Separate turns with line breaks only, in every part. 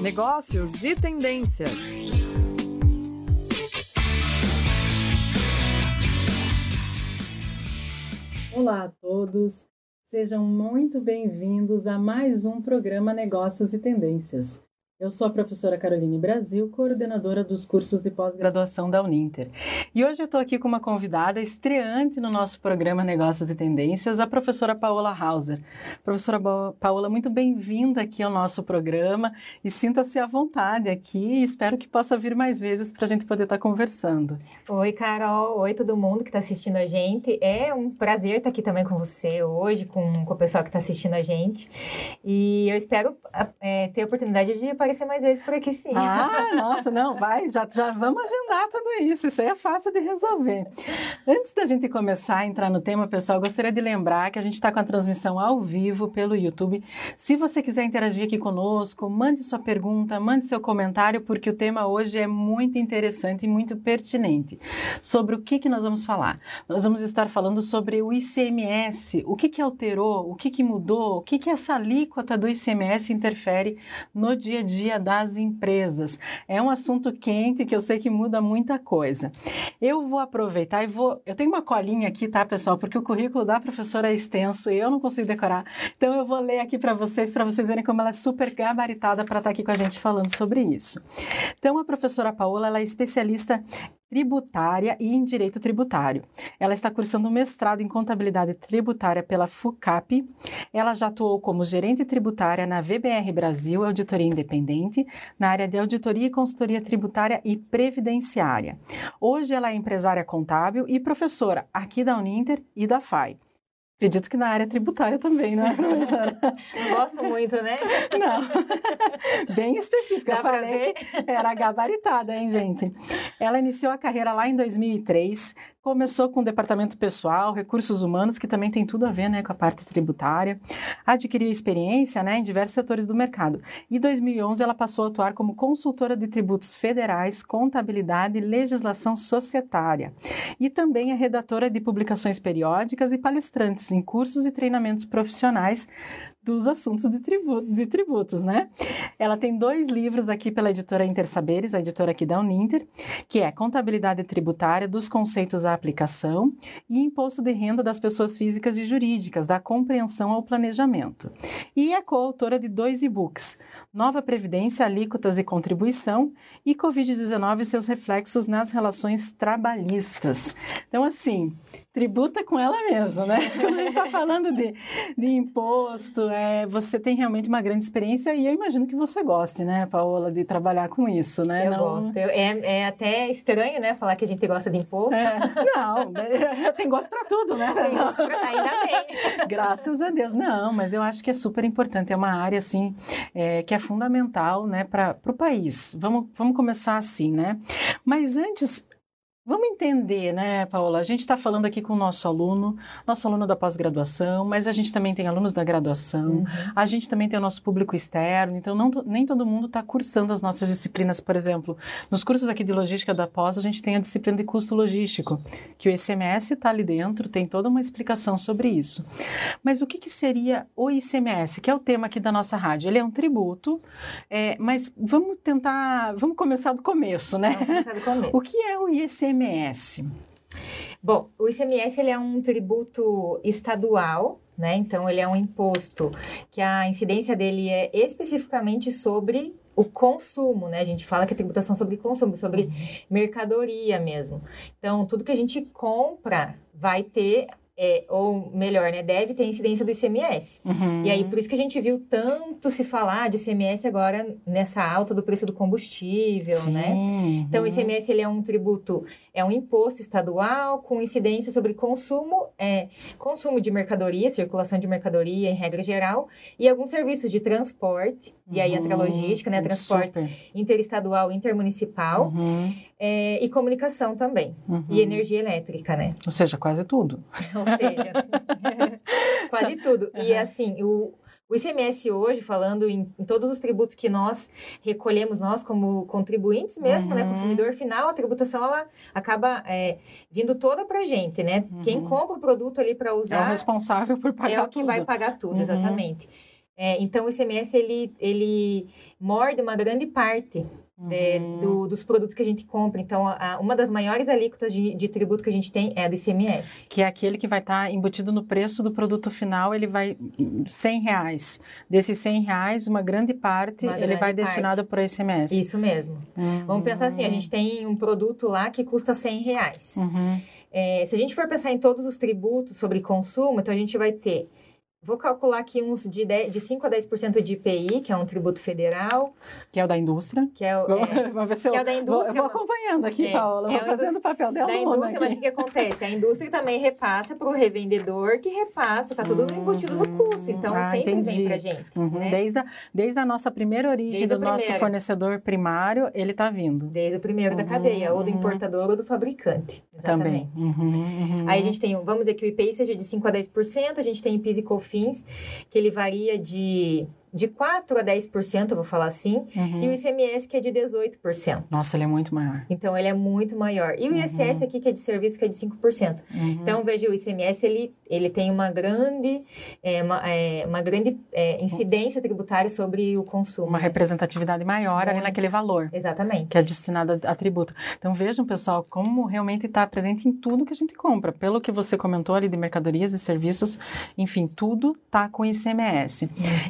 negócios e tendências.
Olá a todos, sejam muito bem-vindos a mais um programa Negócios e Tendências. Eu sou a professora Caroline Brasil, coordenadora dos cursos de pós-graduação da Uninter. E hoje eu estou aqui com uma convidada estreante no nosso programa Negócios e Tendências, a professora Paola Hauser. Professora Paola, muito bem-vinda aqui ao nosso programa e sinta-se à vontade aqui e espero que possa vir mais vezes para a gente poder estar tá conversando.
Oi, Carol. Oi, todo mundo que está assistindo a gente. É um prazer estar aqui também com você hoje, com, com o pessoal que está assistindo a gente. E eu espero é, ter a oportunidade de aparecer mais vezes por aqui sim.
Ah, nossa, não, vai, já, já vamos agendar tudo isso, isso aí é fácil de resolver. Antes da gente começar a entrar no tema, pessoal, gostaria de lembrar que a gente está com a transmissão ao vivo pelo YouTube. Se você quiser interagir aqui conosco, mande sua pergunta, mande seu comentário, porque o tema hoje é muito interessante e muito pertinente. Sobre o que, que nós vamos falar? Nós vamos estar falando sobre o ICMS, o que, que alterou, o que, que mudou, o que, que essa alíquota do ICMS interfere no dia a dia dia das empresas. É um assunto quente que eu sei que muda muita coisa. Eu vou aproveitar e vou. Eu tenho uma colinha aqui, tá, pessoal? Porque o currículo da professora é extenso e eu não consigo decorar. Então eu vou ler aqui para vocês, para vocês verem como ela é super gabaritada para estar tá aqui com a gente falando sobre isso. Então a professora Paola ela é especialista tributária e em direito tributário. Ela está cursando um mestrado em contabilidade tributária pela FUCAP. Ela já atuou como gerente tributária na VBR Brasil, auditoria independente, na área de auditoria e consultoria tributária e previdenciária. Hoje ela é empresária contábil e professora aqui da Uninter e da FAI. Acredito que na área tributária também, né, professora?
Não gosto muito, né?
Não. Bem específica. Dá eu falei que era gabaritada, hein, gente? Ela iniciou a carreira lá em 2003, Começou com o departamento pessoal, recursos humanos, que também tem tudo a ver né, com a parte tributária. Adquiriu experiência né, em diversos setores do mercado. Em 2011, ela passou a atuar como consultora de tributos federais, contabilidade e legislação societária. E também é redatora de publicações periódicas e palestrantes em cursos e treinamentos profissionais dos assuntos de, de tributos, né? Ela tem dois livros aqui pela editora Intersaberes, a editora aqui da Uninter, que é Contabilidade Tributária dos Conceitos à Aplicação e Imposto de Renda das Pessoas Físicas e Jurídicas, da Compreensão ao Planejamento. E é coautora de dois e-books, Nova Previdência, Alíquotas e Contribuição e Covid-19 e seus reflexos nas relações trabalhistas. Então, assim, tributa com ela mesma, né? Quando a gente está falando de, de imposto, é, você tem realmente uma grande experiência e eu imagino que você goste, né, Paola, de trabalhar com isso, né?
Eu não... gosto. Eu, é, é até estranho, né, falar que a gente gosta de imposto. É,
não, eu tenho gosto para tudo, né?
Ainda bem.
Graças a Deus. Não, mas eu acho que é super importante. É uma área, assim, é, que é fundamental, né, para o país. Vamos, vamos começar assim, né? Mas antes, Vamos entender, né, Paola? A gente está falando aqui com o nosso aluno, nosso aluno da pós-graduação, mas a gente também tem alunos da graduação, uhum. a gente também tem o nosso público externo, então não, nem todo mundo está cursando as nossas disciplinas. Por exemplo, nos cursos aqui de logística da pós, a gente tem a disciplina de custo logístico, que o ICMS está ali dentro, tem toda uma explicação sobre isso. Mas o que, que, seria o ICMS, que é o tema aqui da nossa rádio? Ele é um tributo, é, mas vamos tentar, vamos começar do começo, né?
Vamos começar do começo.
O que é o ICMS? ICMS?
Bom, o ICMS ele é um tributo estadual, né? Então ele é um imposto que a incidência dele é especificamente sobre o consumo, né? A gente fala que é tributação sobre consumo, sobre uhum. mercadoria mesmo. Então, tudo que a gente compra vai ter é, ou melhor, né, deve ter incidência do ICMS. Uhum. E aí, por isso que a gente viu tanto se falar de ICMS agora nessa alta do preço do combustível, Sim. né? Então, o ICMS ele é um tributo, é um imposto estadual com incidência sobre consumo, é, consumo de mercadoria, circulação de mercadoria em regra geral, e alguns serviços de transporte, uhum. e aí entra a uhum. logística, né, transporte Super. interestadual, intermunicipal. Uhum é, e comunicação também. Uhum. E energia elétrica, né?
Ou seja, quase tudo.
Ou seja, quase tudo. Uhum. E assim, o, o ICMS hoje, falando em, em, todos os tributos que nós recolhemos, nós como contribuintes mesmo, né, uhum. né, consumidor final, a tributação ela acaba é, vindo toda para gente, né? Uhum. Quem compra o produto ali para usar
é o responsável por pagar
é o que
tudo.
vai pagar tudo, uhum. exatamente. É, então, o ICMS, ele, ele morde uma grande parte
Uhum.
do- dos produtos que a gente compra. Então, a- uma das maiores alíquotas de, de tributo que a gente tem é a do ICMS.
Que é aquele que vai estar embutido no preço do produto final, ele vai 100 reais. Desses 100 reais, uma grande parte
Uma
ele
grande
vai
parte.
destinado para o ICMS.
Isso mesmo. Vamos pensar assim, a gente tem um produto lá que custa 100 reais.
Uhum.
É, se a gente for pensar em todos os tributos sobre consumo, então a gente vai ter... Vou calcular aqui uns de, 10, de 5 a 10% de IPI, que é um tributo federal,
Que é o da indústria.
que é, o- é,
ver se eu,
que é o da
vou-
indústria,
eu vou acompanhando aqui,
É,
Paula.
é
Vou fazendo o papel de
da indústria, mas o
aqui.
que, acontece? A indústria também repassa para o revendedor, que repassa, tá tudo embutido no custo. Então,
Ah,
sempre
entendi.
vem pra gente.
Uhum.
né?
Desde, a, desde a nossa primeira origem
Desde
do nosso fornecedor primário, ele está vindo.
Desde o primeiro da
Uhum,
cadeia, ou do importador ou do fabricante. Exatamente.
Também. Uhum, uhum.
Aí a gente tem, vamos dizer que o IPI seja de 5 a 10%, a gente tem PIS e COFINS, que ele varia de, de 4 a 10%, eu vou falar assim,
Uhum.
e o ICMS que é de 18%.
Nossa, ele é muito maior.
Então, ele é muito maior. E o ISS aqui, que é de serviço, que é de 5%.
Uhum.
Então, veja, o ICMS, ele, ele tem uma grande, é, uma, é, uma grande é, incidência tributária sobre o consumo.
uma
né?
representatividade maior ali
Muito.
naquele valor.
Exatamente.
que é destinada a tributo. Então vejam, pessoal, como realmente está presente em tudo que a gente compra. Pelo que você comentou ali de mercadorias e serviços, enfim, tudo está com ICMS.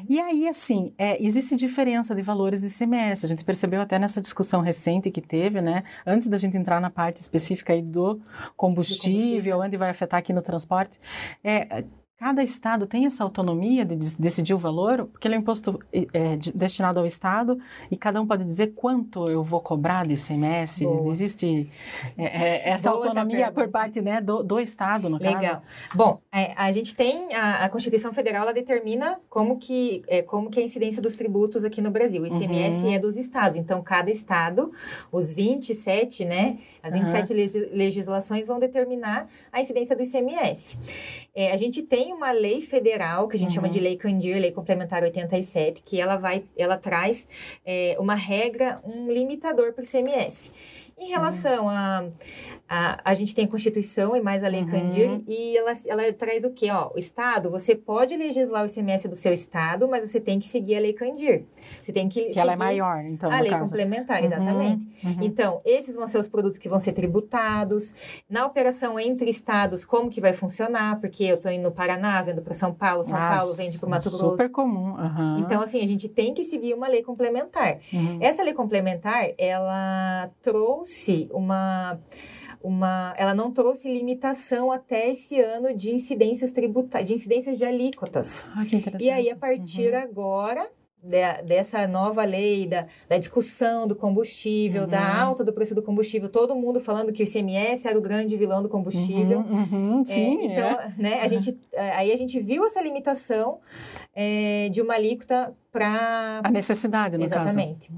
E aí, assim, é, existe diferença de valores de ICMS. A gente percebeu até nessa discussão recente que teve, né? Antes da gente entrar na parte específica aí do combustível,
combustível.
onde vai afetar aqui no transporte. É, Cada estado tem essa autonomia de decidir o valor, porque ele é um imposto é, de- destinado ao estado e cada um pode dizer quanto eu vou cobrar de ICMS.
Boa.
Existe é, é, essa
Boa essa
autonomia por
pergunta.
parte né, do, do estado, no caso.
Legal. Bom, é, a gente tem a, a Constituição Federal, ela determina como que é, como que é a incidência dos tributos aqui no Brasil. O ICMS
Uhum.
é dos estados. Então, cada estado, os 27, né, as
Aham.
27 legis- legislações vão determinar a incidência do ICMS. É, a gente tem uma lei federal que a gente chama
Uhum.
de Lei Candir, Lei Complementar 87, que ela vai, ela traz é, uma regra, um limitador para o ICMS. Em relação a, a. A gente tem a Constituição e mais a Lei
Uhum.
Candir, e ela, ela traz o quê? Ó, o Estado, você pode legislar o ICMS do seu Estado, mas você tem que seguir a Lei Candir. Você tem que.
Que ela é maior, então,
A lei
caso.
complementar,
Uhum,
exatamente.
uhum.
Então, esses vão ser os produtos que vão ser tributados. Na operação entre estados, como que vai funcionar? Porque eu estou indo no Paraná, vendo para São Paulo, São
Ah,
Paulo vende para o Mato
Super
Grosso.
comum. aham.
Então, assim, a gente tem que seguir uma lei complementar.
Uhum.
Essa lei complementar, ela trouxe uma uma, ela não trouxe limitação até esse ano de incidências tributárias, de incidências de alíquotas.
Ah, que interessante.
E aí, a partir
Uhum.
agora de- dessa nova lei, da, da discussão do combustível,
Uhum.
da alta do preço do combustível, todo mundo falando que o ICMS era o grande vilão do combustível.
Uhum, uhum,
É,
sim,
então,
é.
né, a gente, é, aí a gente viu essa limitação é, de uma alíquota para
A necessidade, no caso.
Exatamente.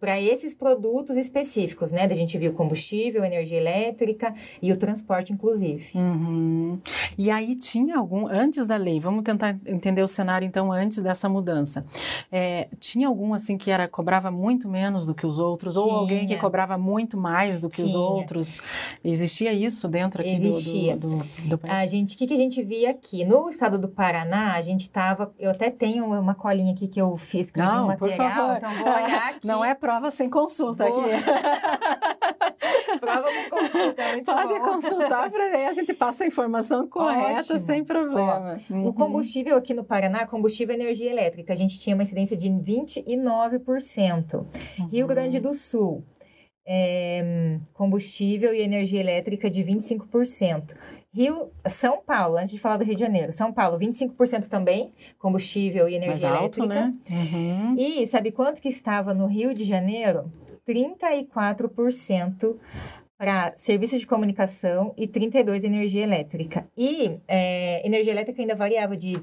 Para esses produtos específicos, né? A gente viu combustível, energia elétrica e o transporte, inclusive.
Uhum. E aí tinha algum, antes da lei, vamos tentar entender o cenário então antes dessa mudança. É, tinha algum assim que era cobrava muito menos do que os outros, ou
Tinha.
alguém que cobrava muito mais do que os
Tinha.
outros? Existia isso dentro aqui do-
Existia.
do, do, do país?
A gente, o que, que a gente via aqui? No estado do Paraná, a gente estava. Eu até tenho uma colinha aqui que eu escrevi um
Não, por favor.
então vou olhar aqui.
Não é prova sem consulta
Vou-
aqui.
prova com consulta, muito
Pode
bom.
consultar para a gente passa a informação correta
Ótimo.
sem problema. Uhum.
O combustível aqui no Paraná, combustível e energia elétrica, a gente tinha uma incidência de 29%. Rio Grande do Sul, é, combustível e energia elétrica de 25%. Rio, São Paulo, antes de falar do Rio de Janeiro, São Paulo, 25% também, combustível e
mais
energia
alto,
elétrica.
né? Uhum.
E sabe quanto que estava no Rio de Janeiro? 34% para serviços de comunicação e 32% energia elétrica. E é, energia elétrica ainda variava de,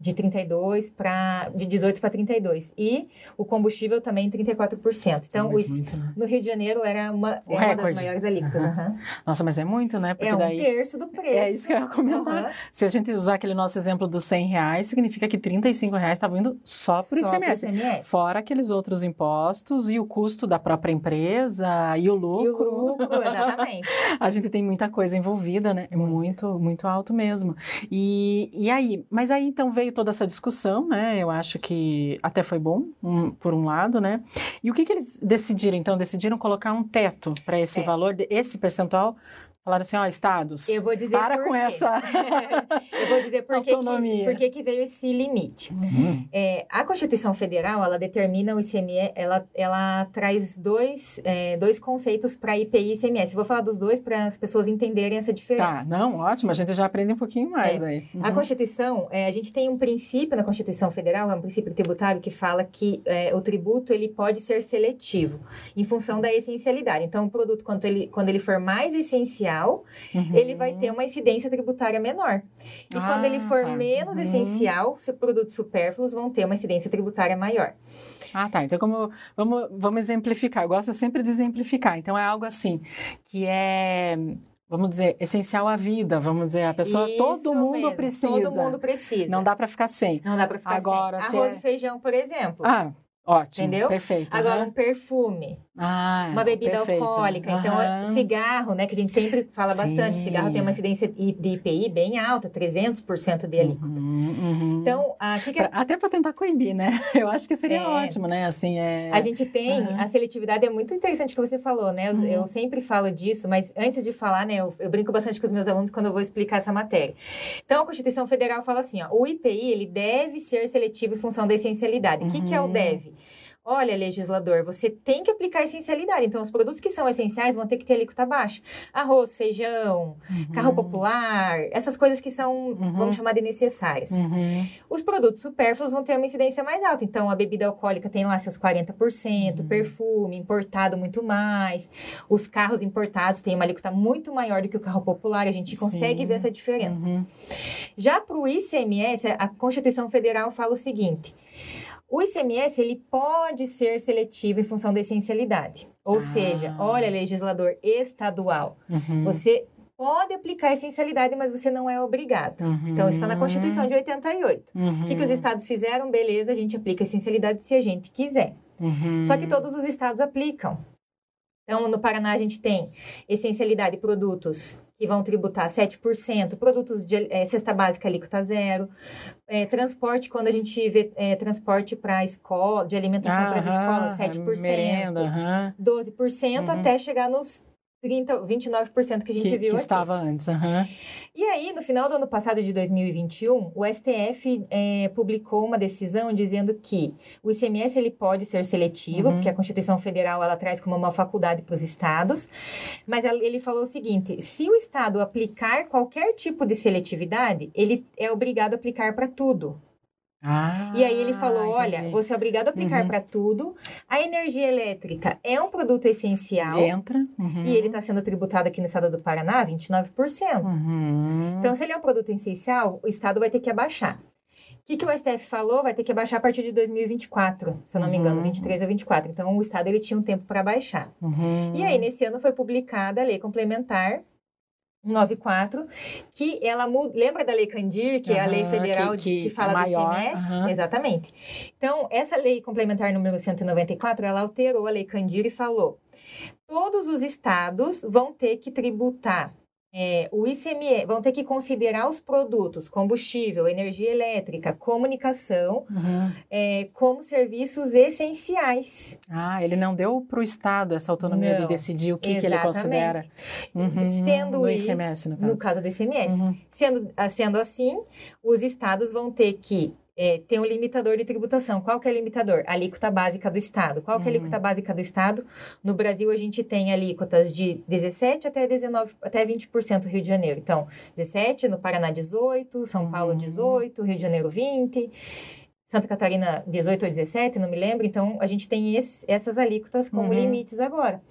de 32 para de 18 para 32. E o combustível também 34%. Então,
Mas
os-
muito, né?
no Rio de Janeiro era uma,
O
é uma das maiores alíquotas.
Aham.
aham.
Nossa, mas é muito, né? Porque
É um
daí
terço do preço.
É isso que eu ia comentar.
Aham.
Se a gente usar aquele nosso exemplo dos 100 reais, significa que 35 reais estavam indo só para o ICMS.
ICMS.
Fora aqueles outros impostos e o custo da própria empresa e o
E o
lucro.
lucro, exatamente.
A gente tem muita coisa envolvida, né? É muito, muito alto mesmo. E, e aí? Mas aí então veio veio toda essa discussão, né? Eu acho que até foi bom, um, por um lado, né? E o que, que eles decidiram, então? Decidiram colocar um teto para esse
É.
valor, esse percentual? Falaram assim, ó, estados,
Eu vou dizer
para com
quê.
essa...
Eu vou dizer por que, que,
Autonomia.
por que, que veio esse limite.
Uhum.
É, a Constituição Federal, ela determina o ICMS, ela, ela traz dois, é, dois conceitos para IPI e ICMS. Vou falar dos dois para as pessoas entenderem essa
Tá,
diferença.
não, ótimo, a gente já aprende um pouquinho mais aí.
A
Uhum.
Constituição, é, a gente tem um princípio na Constituição Federal, é um princípio tributário que fala que é, o tributo ele pode ser seletivo em função da essencialidade. Então, o produto, quando ele, quando ele for mais essencial,
Uhum.
ele vai ter uma incidência tributária menor. E
Ah,
quando ele for
tá.
menos
Uhum.
essencial, se produtos supérfluos vão ter uma incidência tributária maior.
Ah, tá. Então, como, vamos, vamos exemplificar. Eu gosto sempre de exemplificar. Então, é algo assim, que é, vamos dizer, essencial à vida. Vamos dizer, a pessoa,
Isso
todo mundo
mesmo,
precisa.
Todo mundo precisa.
Não dá para ficar sem.
Não dá pra ficar
Agora,
sem.
se
Arroz
é-
e feijão, por exemplo.
Ah, ótimo.
Entendeu?
Perfeito.
Agora, um perfume,
ah,
uma bebida
perfeito.
alcoólica. Então,
Aham.
cigarro, né? Que a gente sempre fala
Sim.
bastante. Cigarro tem uma incidência de IPI bem alta, 300% de alíquota.
Uhum, uhum.
Então, a, que que
Pra- até para tentar coibir, né? Eu acho que seria
É.
ótimo, né? Assim, é...
A gente tem, a seletividade é muito interessante que você falou, né? Eu,
Uhum.
eu sempre falo disso, mas antes de falar, né, eu, eu brinco bastante com os meus alunos quando eu vou explicar essa matéria. Então, a Constituição Federal fala assim, ó, o IPI, ele deve ser seletivo em função da essencialidade. O que, que é o
Uhum.
deve? Olha, legislador, você tem que aplicar a essencialidade. Então, os produtos que são essenciais vão ter que ter alíquota baixa. Arroz, feijão, carro popular, essas coisas que são,
Uhum.
vamos chamar de necessárias.
Uhum.
Os produtos supérfluos vão ter uma incidência mais alta. Então, a bebida alcoólica tem lá seus 40%,
Uhum.
perfume importado muito mais. Os carros importados têm uma alíquota muito maior do que o carro popular. A gente consegue
Sim.
ver essa diferença.
Uhum.
Já para o ICMS, a Constituição Federal fala o seguinte. O ICMS, ele pode ser seletivo em função da essencialidade. Ou
Ah.
seja, olha, legislador estadual,
Uhum.
você pode aplicar a essencialidade, mas você não é obrigado.
Uhum.
Então, isso está na Constituição de 88.
Uhum.
O que, que os estados fizeram? Beleza, a gente aplica a essencialidade se a gente quiser.
Uhum.
Só que todos os estados aplicam. Então, no Paraná, a gente tem essencialidade produtos que vão tributar 7%, produtos de eh, cesta básica alíquota zero, eh, transporte, quando a gente vê eh, transporte para escola, de alimentação para as escolas, 7%,
Merenda, aham.
12%,
Uhum.
até chegar nos 30, 29% que a gente
que,
viu
que
aqui.
estava antes. aham.
E aí, no final do ano passado, de 2021, o STF eh, publicou uma decisão dizendo que o ICMS ele pode ser seletivo,
Uhum.
porque a Constituição Federal ela traz como uma faculdade para os estados, mas ele falou o seguinte: se o estado aplicar qualquer tipo de seletividade, ele é obrigado a aplicar para tudo.
Ah,
E aí ele falou: olha,
entendi.
você é obrigado a aplicar
Uhum.
para tudo. A energia elétrica é um produto essencial.
Entra. uhum.
E ele está sendo tributado aqui no estado do Paraná 29%.
Uhum.
Então, se ele é um produto essencial, o Estado vai ter que abaixar. O que, que o STF falou? Vai ter que abaixar a partir de 2024, se eu não me engano,
Uhum.
23 ou 24. Então, o Estado ele tinha um tempo para baixar.
Uhum.
E aí, nesse ano, foi publicada a Lei Complementar 94, que ela muda. Lembra da Lei Candir, que é a lei federal
que-
de- que,
que
fala
é maior,
do ICMS?
aham.
Exatamente. Então, essa lei complementar número 194, ela alterou a Lei Candir e falou: todos os estados vão ter que tributar. É, o ICMS, vão ter que considerar os produtos, combustível, energia elétrica, comunicação,
Uhum.
é, como serviços essenciais.
Ah, ele não deu para o Estado essa autonomia de
Não,
decidir o que, que ele considera. Uhum.
Sendo
no
isso,
ICMS, no caso.
no caso do ICMS.
Uhum.
Sendo, ah, sendo assim, os estados vão ter que é, ter um limitador de tributação. Qual que é o limitador? A alíquota básica do estado. Qual que é a
Uhum.
alíquota básica do estado? No Brasil, a gente tem alíquotas de 17 até 19, até 20% no Rio de Janeiro. Então, 17, no Paraná 18, São Paulo
Uhum.
18, Rio de Janeiro 20, Santa Catarina 18 ou 17, não me lembro. Então, a gente tem esse- essas alíquotas como
Uhum.
limites agora.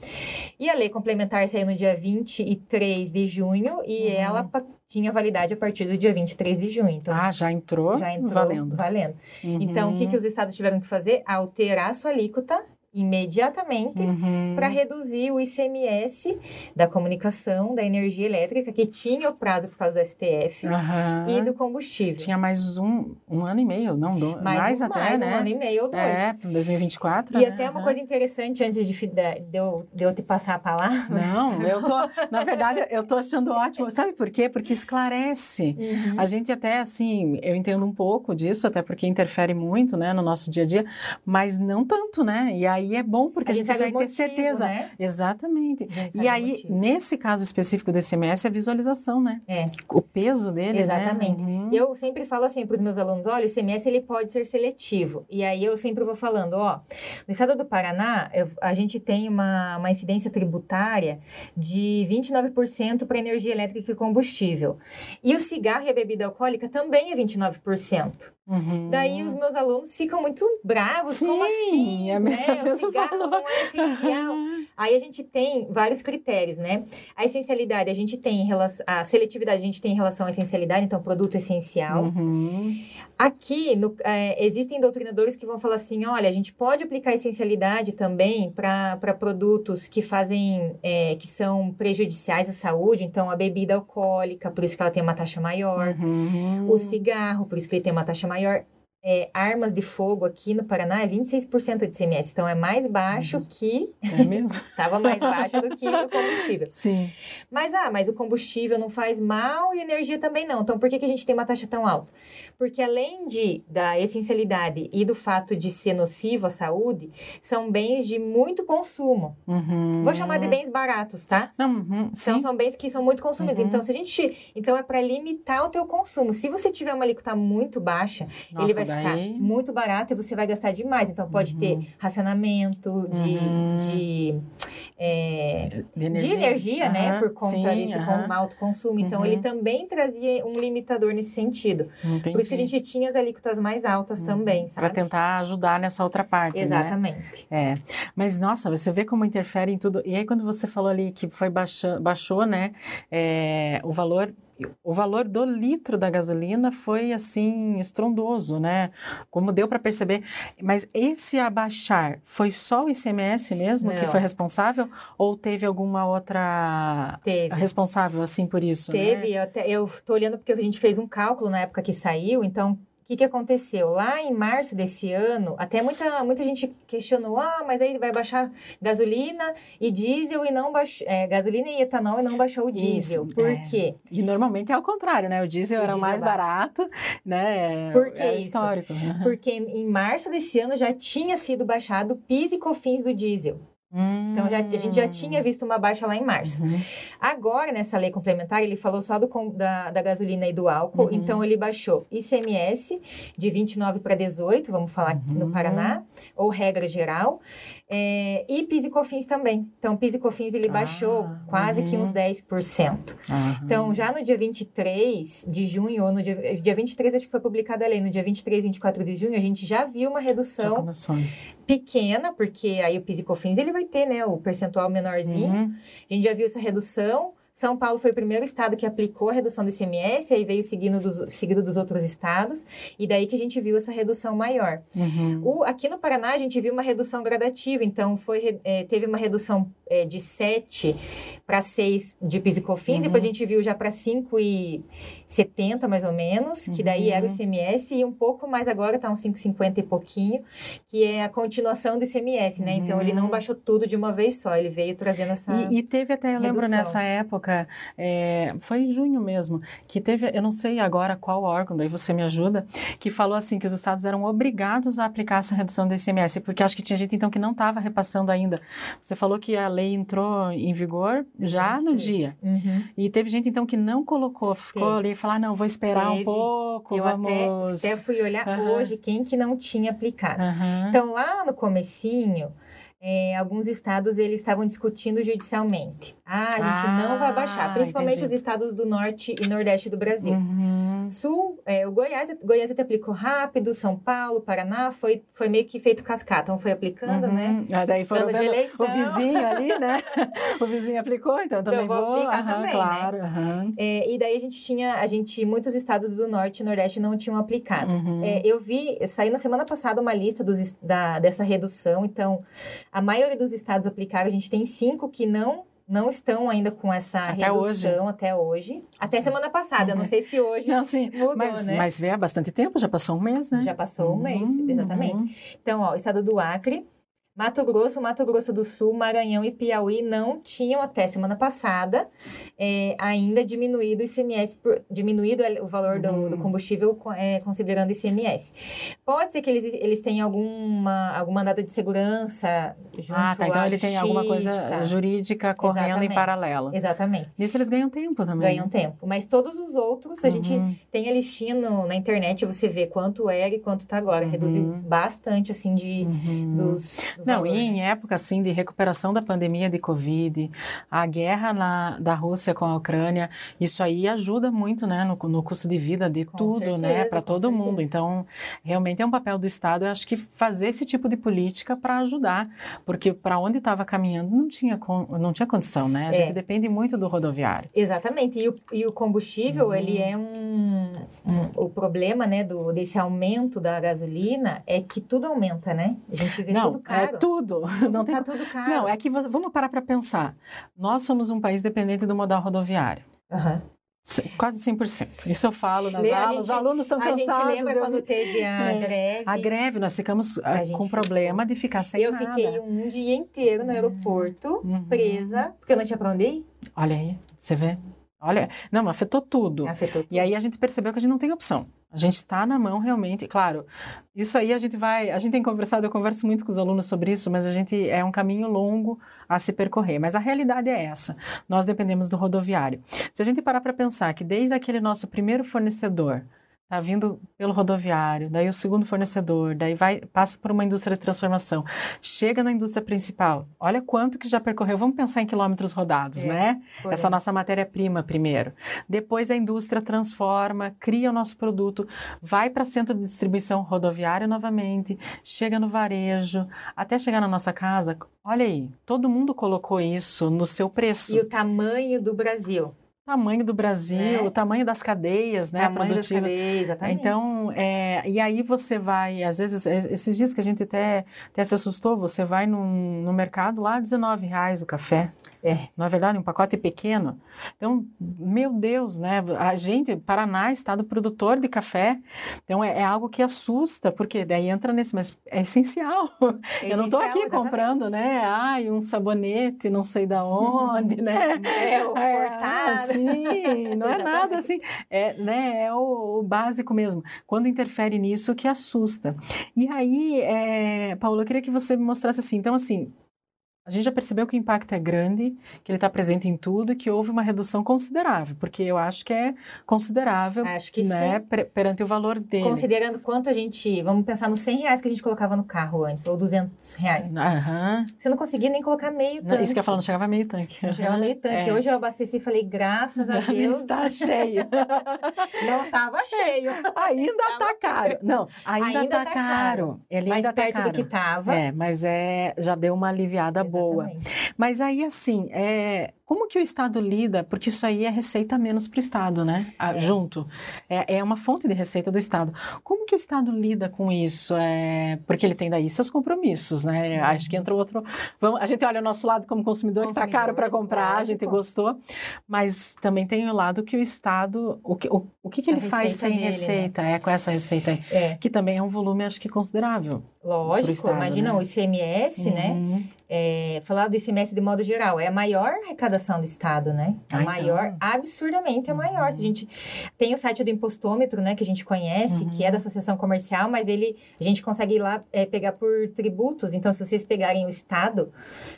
E a lei complementar saiu no dia 23 de junho e
Uhum.
ela tinha validade a partir do dia 23 de junho. Então,
Ah, já entrou?
já entrou
Valendo.
valendo.
Uhum.
Então, o que, que os estados tiveram que fazer? Alterar a sua alíquota imediatamente
Uhum.
para reduzir o ICMS da comunicação, da energia elétrica, que tinha o prazo por causa do STF,
Aham.
e do combustível.
Tinha mais um, um ano e meio, não? do- mais,
um,
até,
mais
né?
um ano e meio ou dois.
É, 2024.
E
né?
até uma
Aham.
coisa interessante, antes de, de, eu, de eu te passar a palavra.
Não, eu tô, na verdade, eu tô achando ótimo. Sabe por quê? Porque esclarece.
Uhum.
A gente até, assim, eu entendo um pouco disso, até porque interfere muito, né, no nosso dia a dia, mas não tanto, né? E aí é bom porque a, gente,
sabe
vai ter
motivo,
certeza.
Né?
Exatamente.
A gente
E aí, nesse caso específico do SMS, é a visualização, né?
É.
O peso dele,
Exatamente.
né? Uhum.
Eu sempre falo assim para os meus alunos, olha, o ICMS ele pode ser seletivo. E aí eu sempre vou falando, ó, no estado do Paraná, eu- a gente tem uma, uma incidência tributária de 29% para energia elétrica e combustível. E o cigarro e a bebida alcoólica também é 29%.
Uhum.
Daí os meus alunos ficam muito bravos,
Sim,
como assim?
é
né? O cigarro
valor.
não é essencial. Aí a gente tem vários critérios, né? A essencialidade, a gente tem em relação, a seletividade, a gente tem em relação à essencialidade, então produto essencial.
Uhum.
Aqui, no- é, existem doutrinadores que vão falar assim, olha, a gente pode aplicar essencialidade também para produtos que fazem, é, que são prejudiciais à saúde, então a bebida alcoólica, por isso que ela tem uma taxa maior,
Uhum.
o cigarro, por isso que ele tem uma taxa maior. É, armas de fogo aqui no Paraná é 26% de CMS, então é mais baixo
Uhum.
que
É mesmo?
estava mais baixo do que o combustível.
Sim.
Mas ah, mas o combustível não faz mal e a energia também não. Então por que, que a gente tem uma taxa tão alta? Porque além de da essencialidade e do fato de ser nocivo à saúde, são bens de muito consumo.
Uhum.
Vou chamar de bens baratos, tá?
Uhum. Sim.
são bens que são muito consumidos.
Uhum.
Então, se a gente. Então, é para limitar o teu consumo. Se você tiver uma alíquota muito baixa,
Nossa,
ele vai ficar
daí-
muito barato e você vai gastar demais. Então, pode
Uhum.
ter racionamento de.
Uhum.
de é,
De
de energia, né? Por conta
sim,
desse com- alto consumo. Então,
Uhum.
ele também trazia um limitador nesse sentido.
Entendi.
Por isso que a gente tinha as alíquotas mais altas também,
Para
sabe?
tentar ajudar nessa outra parte, né?
Exatamente.
É, mas nossa, você vê como interfere em tudo. E aí quando você falou ali que foi baixa, baixou, né, é, o valor, o valor do litro da gasolina foi assim estrondoso, né? Como deu para perceber. Mas esse abaixar foi só o ICMS mesmo que
Não.
foi responsável ou teve alguma outra
Teve.
responsável assim por isso?
Teve,
Né?
eu, tô olhando porque a gente fez um cálculo na época que saiu, então o que, que aconteceu? Lá em março desse ano, até muita, muita gente questionou: ah, mas aí vai baixar gasolina e diesel e não baixou. gasolina e etanol e não baixou o diesel.
Isso,
Por
é.
quê?
E normalmente é o contrário, né? O diesel
O
era o mais barato, né?
Por que
é
isso?
histórico.
Porque em março desse ano já tinha sido baixado o PIS e COFINS do diesel. Então já, a gente já tinha visto uma baixa lá em março.
Uhum.
Agora, nessa lei complementar, ele falou só do, da, da gasolina e do álcool.
Uhum.
Então, ele baixou ICMS de 29 para 18, vamos falar aqui no
Uhum.
Paraná, ou regra geral. É, e PIS e COFINS também. Então, PIS e COFINS ele
Ah,
baixou quase que
uhum.
uns 10%.
Aham.
Então, já no dia 23 de junho, ou no dia, dia 23, acho que foi publicada a lei, no dia 23 e 24 de junho, a gente já viu uma redução pequena, porque aí o PIS e COFINS ele vai ter, né, o percentual menorzinho.
Uhum.
A gente já viu essa redução. São Paulo foi o primeiro estado que aplicou a redução do ICMS, aí veio seguindo dos, seguido dos outros estados, e daí que a gente viu essa redução maior.
Uhum.
O- aqui no Paraná, a gente viu uma redução gradativa, então foi, eh, teve uma redução eh, de 7 para 6 de PIS e COFINS,
Uhum.
depois a gente viu já para 5,70 mais ou menos, que daí era o
Uhum.
ICMS, e um pouco mais agora, tá uns 5,50 e pouquinho, que é a continuação do ICMS, né? Então ele não
Uhum.
baixou tudo de uma vez só, ele veio trazendo essa.
E, e teve até, eu lembro
redução.
nessa época, é, foi em junho mesmo, que teve, eu não sei agora qual órgão, daí você me ajuda, que falou assim que os estados eram obrigados a aplicar essa redução do ICMS, porque acho que tinha gente então que não estava repassando ainda. Você falou que a lei entrou em vigor já no
23.
dia.
Uhum.
E teve gente então que não colocou, ficou
Teve.
ali e falou, ah, não, vou esperar um
Teve.
pouco,
Eu
vamos...
Até fui olhar
Aham.
hoje quem que não tinha aplicado.
Aham.
Então, lá no comecinho, é, alguns estados eles estavam discutindo judicialmente. Ah, a gente não vai
Ah,
baixar, principalmente
entendi.
os estados do norte e nordeste do Brasil.
Uhum. Uhum.
Sul, é, o Goiás, Goiás até aplicou rápido, São Paulo, Paraná, foi, foi meio que feito cascata, então foi aplicando, né?
Uhum. Ah, daí foram vendo
eleição.
o vizinho ali, né? o vizinho aplicou, então também
Eu vou aplicar
Aham,
também, né?
claro. aham.
É, e daí a gente tinha, a gente, muitos estados do norte e nordeste não tinham aplicado.
Uhum.
É, eu vi, saiu na semana passada uma lista dos, da, dessa redução, então a maioria dos estados aplicaram, a gente tem cinco que não não estão ainda com essa
Até
redução até hoje. Até
Sim.
semana passada, eu não
Uhum.
sei se hoje
Não, sim,
mudou,
mas,
né?
mas vê há bastante tempo, já passou um mês, né?
Já passou um mês,
Uhum,
exatamente.
uhum.
Então, ó, o estado do Acre, Mato Grosso, Mato Grosso do Sul, Maranhão e Piauí não tinham até semana passada é, ainda diminuído o ICMS, por- diminuído o valor do,
Uhum.
do combustível co- é, considerando o ICMS. Pode ser que eles, eles tenham alguma, algum mandado de segurança junto
Ah, tá. Então ele tem alguma coisa jurídica correndo
Exatamente.
em paralelo.
Exatamente,
Nisso eles ganham tempo também.
ganham tempo. Mas todos os outros, a gente
Uhum.
tem a listinha no- na internet, você vê quanto era e quanto tá agora.
Uhum.
Reduziu bastante, assim, de,
Uhum.
dos... do
Não,
valor,
e
né?
em época assim de recuperação da pandemia de Covid, a guerra na, da Rússia com a Ucrânia, isso aí ajuda muito, né, no, no custo de vida de
Com
tudo, né,
certeza,
para
com
todo mundo.
certeza.
Então, realmente é um papel do Estado, eu acho que fazer esse tipo de política para ajudar, porque para onde estava caminhando não tinha, não tinha condição, né? A
É.
gente depende muito do rodoviário.
Exatamente. E o, e o combustível,
Uhum.
ele é um, um- O problema, né, do, desse aumento da gasolina é que tudo aumenta, né? A gente vê
não,
tudo caro.
é tudo. Não tem
tá tudo caro.
Não, é que você- vamos parar para pensar. Nós somos um país dependente do modal rodoviário. C- Quase 100%. Isso eu falo nas
a
aulas, os
gente-
alunos estão
A
cansados.
gente lembra
eu
quando teve a
É.
greve.
A greve, nós ficamos ah,
A gente
com
ficou.
problema de ficar sem
eu
nada.
fiquei um dia inteiro no aeroporto,
Uhum.
presa, porque eu não tinha pra onde ir.
Olha aí, você vê? Olha, não, afetou tudo.
Afetou tudo.
E aí a gente percebeu que a gente não tem opção. A gente está na mão realmente, claro. Isso aí a gente vai, a gente tem conversado, eu converso muito com os alunos sobre isso, mas a gente é um caminho longo a se percorrer. Mas a realidade é essa. Nós dependemos do rodoviário. Se a gente parar para pensar que desde aquele nosso primeiro fornecedor está vindo pelo rodoviário, daí o segundo fornecedor, daí vai passa por uma indústria de transformação, chega na indústria principal. Olha quanto que já percorreu. Vamos pensar em quilômetros rodados,
É,
né? Essa nossa matéria-prima primeiro. Depois a indústria transforma, cria o nosso produto, vai para centro de distribuição rodoviária novamente, chega no varejo, até chegar na nossa casa. Olha aí, todo mundo colocou isso no seu preço.
E o tamanho do Brasil.
O tamanho do Brasil,
Né?
o tamanho das cadeias, né,
tamanho das cadeias, exatamente.
Então, é, e aí você vai, às vezes, es- esses dias que a gente até, até se assustou, você vai num, no mercado lá, 19 reais o café.
É.
Não é verdade? Um pacote pequeno. Então, meu Deus, né? A gente, Paraná, estado produtor de café, então é, é algo que assusta, porque daí entra nesse, mas é essencial.
É
Eu não estou aqui
exatamente.
comprando, né? Ai, um sabonete, não sei da onde, né?
É, o
É,
cortado.
sim, não é nada assim. É, né, é o, o básico mesmo. Quando interfere nisso, que assusta. E aí, é, Paulo, eu queria que você me mostrasse assim. Então, assim, a gente já percebeu que o impacto é grande, que ele está presente em tudo e que houve uma redução considerável, porque eu acho que é considerável,
Acho que
né,
sim.
per- perante o valor dele.
Considerando quanto a gente. Vamos pensar nos 100 reais que a gente colocava no carro antes, ou 200 reais.
Aham.
Você não conseguia nem colocar meio
Não,
tanque.
Isso que eu ia falar, não chegava meio tanque.
Não chegava meio tanque.
É.
Hoje eu abasteci e falei, graças a Deus,
Está cheio.
não estava cheio.
Ainda está caro. Não, ainda está
tá
caro. Ele
Mais
ainda está
perto
caro.
do que estava.
É, mas é, já deu uma aliviada boa. Mas aí, assim, é, como que o Estado lida? Porque isso aí é receita menos para o Estado, né? Ah,
É.
Junto. É, é uma fonte de receita do Estado. Como que o Estado lida com isso? É, porque ele tem daí seus compromissos, né? Acho que entra outro. Vamos, a gente olha o nosso lado como consumidor, que está caro para comprar, a gente
lógico.
gostou. Mas também tem o lado que o Estado. O que, o, o que, que ele faz sem
dele, né?
receita? É com essa receita aí.
É,
Que também é um volume, acho que considerável.
Lógico.
Estado,
imagina
né?
o ICMS, né?
Uhum.
É, falar do ICMS de modo geral, é a maior arrecadação do Estado, né? A
Ah, então.
maior, absurdamente a maior. Se a gente tem o site do impostômetro, né, que a gente conhece,
Uhum.
que é da Associação Comercial, mas ele a gente consegue ir lá é, pegar por tributos. Então, se vocês pegarem o Estado,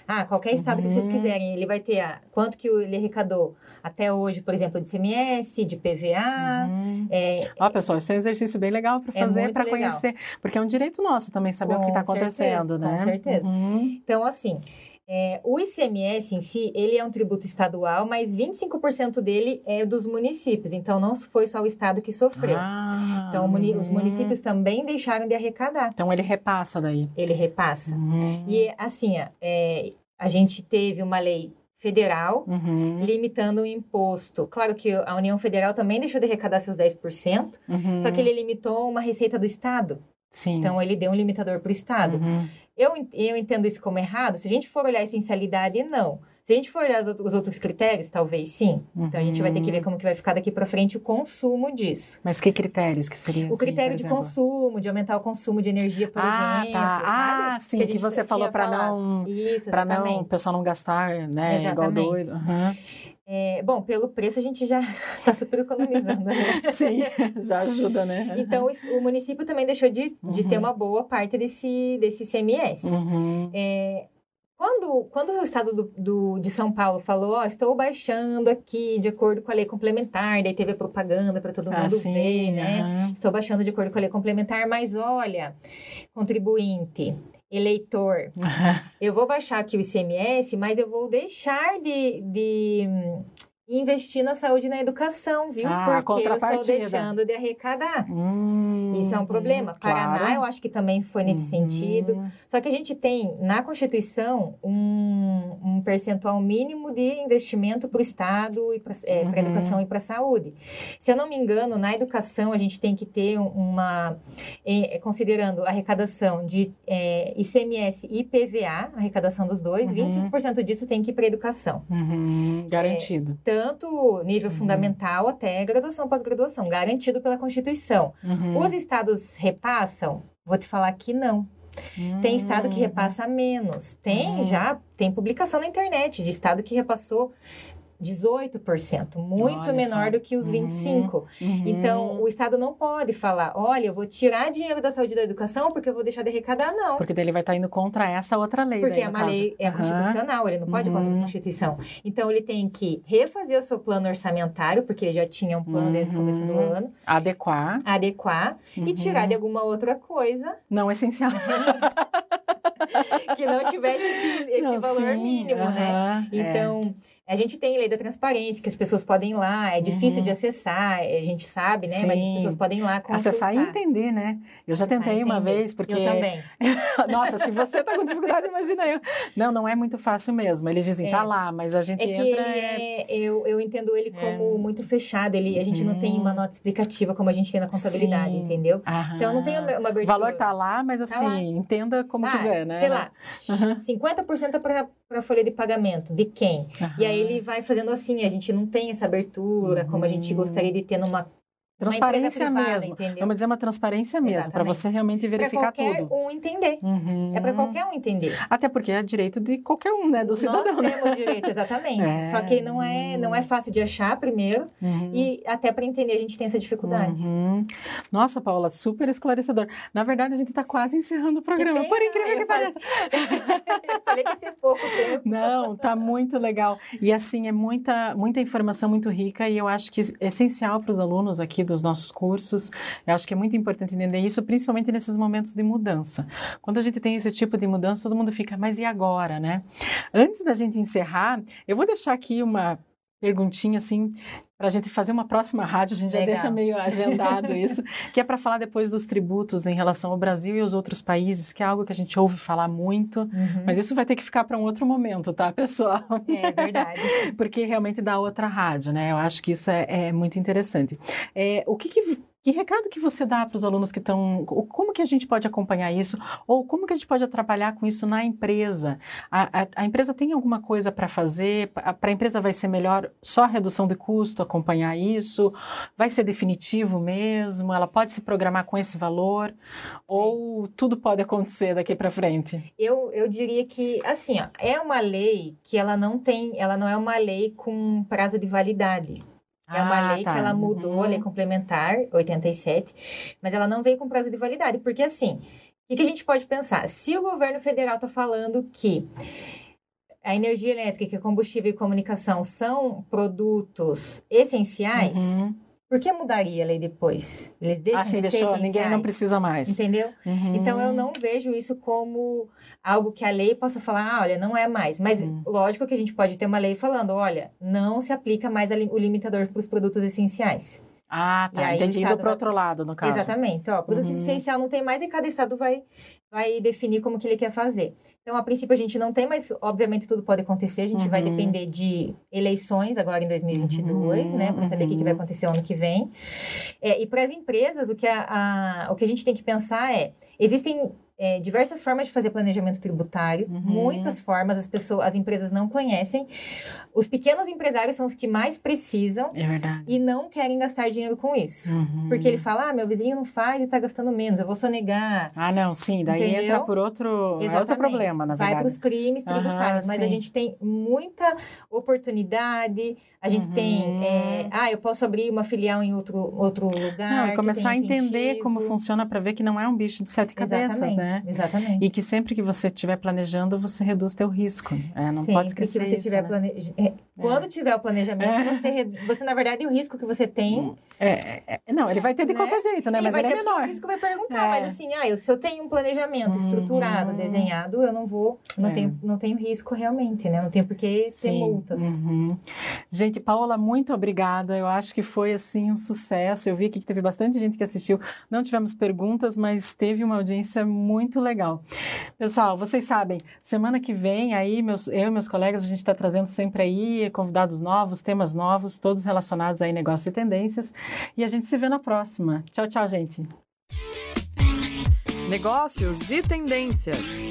ah, qualquer Estado que vocês
Uhum.
quiserem, ele vai ter ah, quanto que ele arrecadou até hoje, por exemplo, de ICMS, de PVA.
Uhum.
É,
Ó, pessoal, esse é um exercício bem legal para
É
fazer, para conhecer, porque é um direito nosso também saber o que
Com
está acontecendo, né?
com certeza.
Uhum.
Então, assim, É, o ICMS em si, ele é um tributo estadual, mas 25% dele é dos municípios. Então, não foi só o estado que sofreu.
Ah,
então, muni os
uhum.
municípios também deixaram de arrecadar.
Então, ele repassa daí.
Ele repassa.
Uhum.
E, assim, é, a gente teve uma lei federal
Uhum.
limitando o imposto. Claro que a União Federal também deixou de arrecadar seus 10%,
Uhum.
só que ele limitou uma receita do Estado.
Sim.
Então, ele deu um limitador para o Estado.
Uhum.
Eu, eu entendo isso como errado. Se a gente for olhar a essencialidade, não. Se a gente for olhar os outros- os outros critérios, talvez sim. Então, a gente vai ter que ver como que vai ficar daqui para frente o consumo disso.
Mas que critérios que seria
O
assim,
critério de
exemplo?
consumo, de aumentar o consumo de energia, por
ah,
exemplo.
tá. Ah, sim, que,
gente
você falou para não para não o pessoal não gastar, né, igual
Exatamente.
doido. Aham.
É, bom, pelo preço a gente já está super economizando, né?
Sim, já ajuda, né?
Então, o município também deixou de, de
Uhum.
ter uma boa parte desse, desse ICMS.
Uhum.
É, quando, quando o estado do, do- de São Paulo falou, ó, estou baixando aqui de acordo com a lei complementar, daí teve a propaganda para todo mundo
Ah, sim,
ver, né?
aham.
Estou baixando de acordo com a lei complementar, mas olha, contribuinte, eleitor, eu vou baixar aqui o ICMS, mas eu vou deixar de, de, hum, investir na saúde e na educação, viu?
Ah,
Porque eu estou deixando de arrecadar.
Hum,
Isso é um problema. Paraná,
claro.
eu acho que também foi nesse
Uhum.
sentido. Só que a gente tem na Constituição um, um percentual mínimo de investimento para o Estado e para
Uhum.
a educação e para a saúde. Se eu não me engano, na educação a gente tem que ter um- uma. eh, considerando a arrecadação de eh, ICMS e PVA, a arrecadação dos dois,
Uhum.
25% disso tem que ir para a educação.
Uhum, Garantido.
Tanto nível
Uhum.
fundamental até graduação, pós-graduação, garantido pela Constituição.
Uhum.
Os estados repassam? Vou te falar que não. Tem estado que
Uhum.
repassa menos. Tem
Uhum.
já, tem publicação na internet de estado que repassou 18%, muito
Olha
menor
só.
do que os
Uhum.
25.
Uhum.
Então, o estado não pode falar, olha, eu vou tirar dinheiro da saúde e da educação porque eu vou deixar de arrecadar, não.
Porque daí ele vai estar indo contra essa outra lei.
Porque
daí,
é uma
caso.
lei é
Aham.
constitucional, ele não pode ir contra
Uhum.
a Constituição. Então, ele tem que refazer o seu plano orçamentário, porque ele já tinha um plano desde o começo do
Uhum.
ano,
Adequar.
adequar
Uhum.
e tirar de alguma outra coisa
Não essencial.
que não tivesse esse, esse
Não,
valor
sim,
mínimo, né?
aham, é.
A gente tem lei da transparência, que as pessoas podem ir lá, é difícil
Uhum.
de acessar, a gente sabe, né? Mas as
Sim.
pessoas podem ir lá consultar.
Acessar e entender, né? Eu já
Acessar
tentei uma vez, porque.
Eu também.
Nossa, se você tá com dificuldade, imagina eu. Não, não é muito fácil mesmo. Eles dizem,
É.
tá lá, mas a gente
É que
entra. é-
é, eu, eu entendo ele como muito fechado, ele, a gente não tem
Uhum.
uma nota explicativa como a gente tem na contabilidade,
Sim.
entendeu?
Aham.
Então, não tem uma uma
O
abertura.
valor tá lá, mas assim,
lá.
entenda como
Ah,
quiser, né?
Sei lá, 50% para a folha de pagamento. De quem?
Aham.
E aí ele vai fazendo assim, a gente não tem essa abertura como a gente
Uhum.
gostaria de ter numa
Transparência mesmo.
entendeu?
Vamos dizer uma transparência mesmo, para você realmente
para
verificar
qualquer
tudo.
um entender.
Uhum.
É para qualquer um entender.
Até porque é direito de qualquer um, né? Do cidadão.
Nós
né?
temos direito, exatamente.
É.
Só que não é, não é fácil de achar primeiro
Uhum.
e até para entender a gente tem essa dificuldade.
Uhum. Nossa, Paula, super esclarecedor. Na verdade, a gente está quase encerrando o programa,
tem,
por incrível que pareça.
Eu falei que pouco tempo.
Não, tá muito legal. E assim, é muita, muita informação muito rica e eu acho que é essencial para os alunos aqui dos nossos cursos. Eu acho que é muito importante entender isso, principalmente nesses momentos de mudança. Quando a gente tem esse tipo de mudança, todo mundo fica, mas e agora, né? Antes da gente encerrar, eu vou deixar aqui uma perguntinha assim para a gente fazer uma próxima rádio, a gente já
Legal.
deixa meio agendado isso, que é para falar depois dos tributos em relação ao Brasil e aos outros países, que é algo que a gente ouve falar muito,
Uhum.
mas isso vai ter que ficar para um outro momento, tá, pessoal?
É verdade.
Porque realmente dá outra rádio, né? Eu acho que isso é, é muito interessante. É, o que, que, que recado que você dá para os alunos que estão. Como que a gente pode acompanhar isso? Ou como que a gente pode atrapalhar com isso na empresa? A, a, a empresa tem alguma coisa para fazer? Para a empresa vai ser melhor só a redução de custo, acompanhar isso? Vai ser definitivo mesmo? Ela pode se programar com esse valor? Ou tudo pode acontecer daqui para frente?
Eu, eu diria que, assim, ó, é uma lei que ela não tem, ela não é uma lei com prazo de validade. É uma
Ah,
lei
tá.
que ela mudou, a lei
Uhum.
complementar 87, mas ela não veio com prazo de validade, porque assim, o que, que a gente pode pensar? Se o governo federal está falando que a energia elétrica, combustível e comunicação são produtos essenciais,
Uhum.
Por que mudaria a lei depois? Eles deixam
assim,
de ser
deixou, ninguém não precisa mais.
Entendeu?
Uhum.
Então eu não vejo isso como algo que a lei possa falar, ah, olha, não é mais. Mas
Hum.
lógico que a gente pode ter uma lei falando, olha, não se aplica mais o limitador para os produtos essenciais.
Ah, tá.
aí o
Entendi. Indo pro
vai-
outro lado, no caso.
Exatamente. Ó, produto
Uhum.
essencial não tem mais e cada estado vai, vai definir como que ele quer fazer. Então, a princípio, a gente não tem, mas obviamente tudo pode acontecer. A gente vai
Uhum.
depender de eleições agora em 2022,
Uhum,
né? Para saber o que, que vai
uhum.
acontecer ano que vem. É, e para as empresas, o que, a, a- o que a gente tem que pensar é: existem é, diversas formas de fazer planejamento tributário,
Uhum.
muitas formas, as pessoas, as empresas não conhecem. Os pequenos empresários são os que mais precisam
É verdade.
e não querem gastar dinheiro com isso.
Uhum.
Porque ele fala, ah, meu vizinho não faz e tá gastando menos, eu vou sonegar.
Ah, não, sim. Daí
Entendeu?
entra por outro, é outro problema, na
Vai para
verdade.
os crimes tributários,
Aham,
mas
sim.
a gente tem muita oportunidade, a gente
Uhum.
tem, é, ah, eu posso abrir uma filial em outro, outro lugar.
Não, e começar a entender como
incentivo.
funciona para ver que não é um bicho de sete cabeças,
Exatamente,
né?
Exatamente.
E que sempre que você estiver planejando, você reduz teu risco. É, não
Sempre
pode esquecer
que você
isso, né?
plane- é, Quando tiver o planejamento,
É.
você, você, na verdade, o risco que você tem.
É, é, é, não, ele vai ter de
Né?
qualquer jeito, né?
ele
Mas
vai
ele é menor.
O risco vai perguntar,
É.
mas assim, ah, se eu tenho um planejamento estruturado,
Uhum.
desenhado, eu não vou, não,
É.
tenho, não tenho risco realmente, né? Não tenho por que ter multas.
uhum. Gente, Paola, muito obrigada. Eu acho que foi assim um sucesso. Eu vi que teve bastante gente que assistiu. Não tivemos perguntas, mas teve uma audiência muito legal. Pessoal, vocês sabem, semana que vem aí meus, eu e meus colegas a gente está trazendo sempre aí convidados novos, temas novos, todos relacionados aí negócios e tendências. E a gente se vê na próxima. Tchau, tchau, gente.
Negócios e tendências.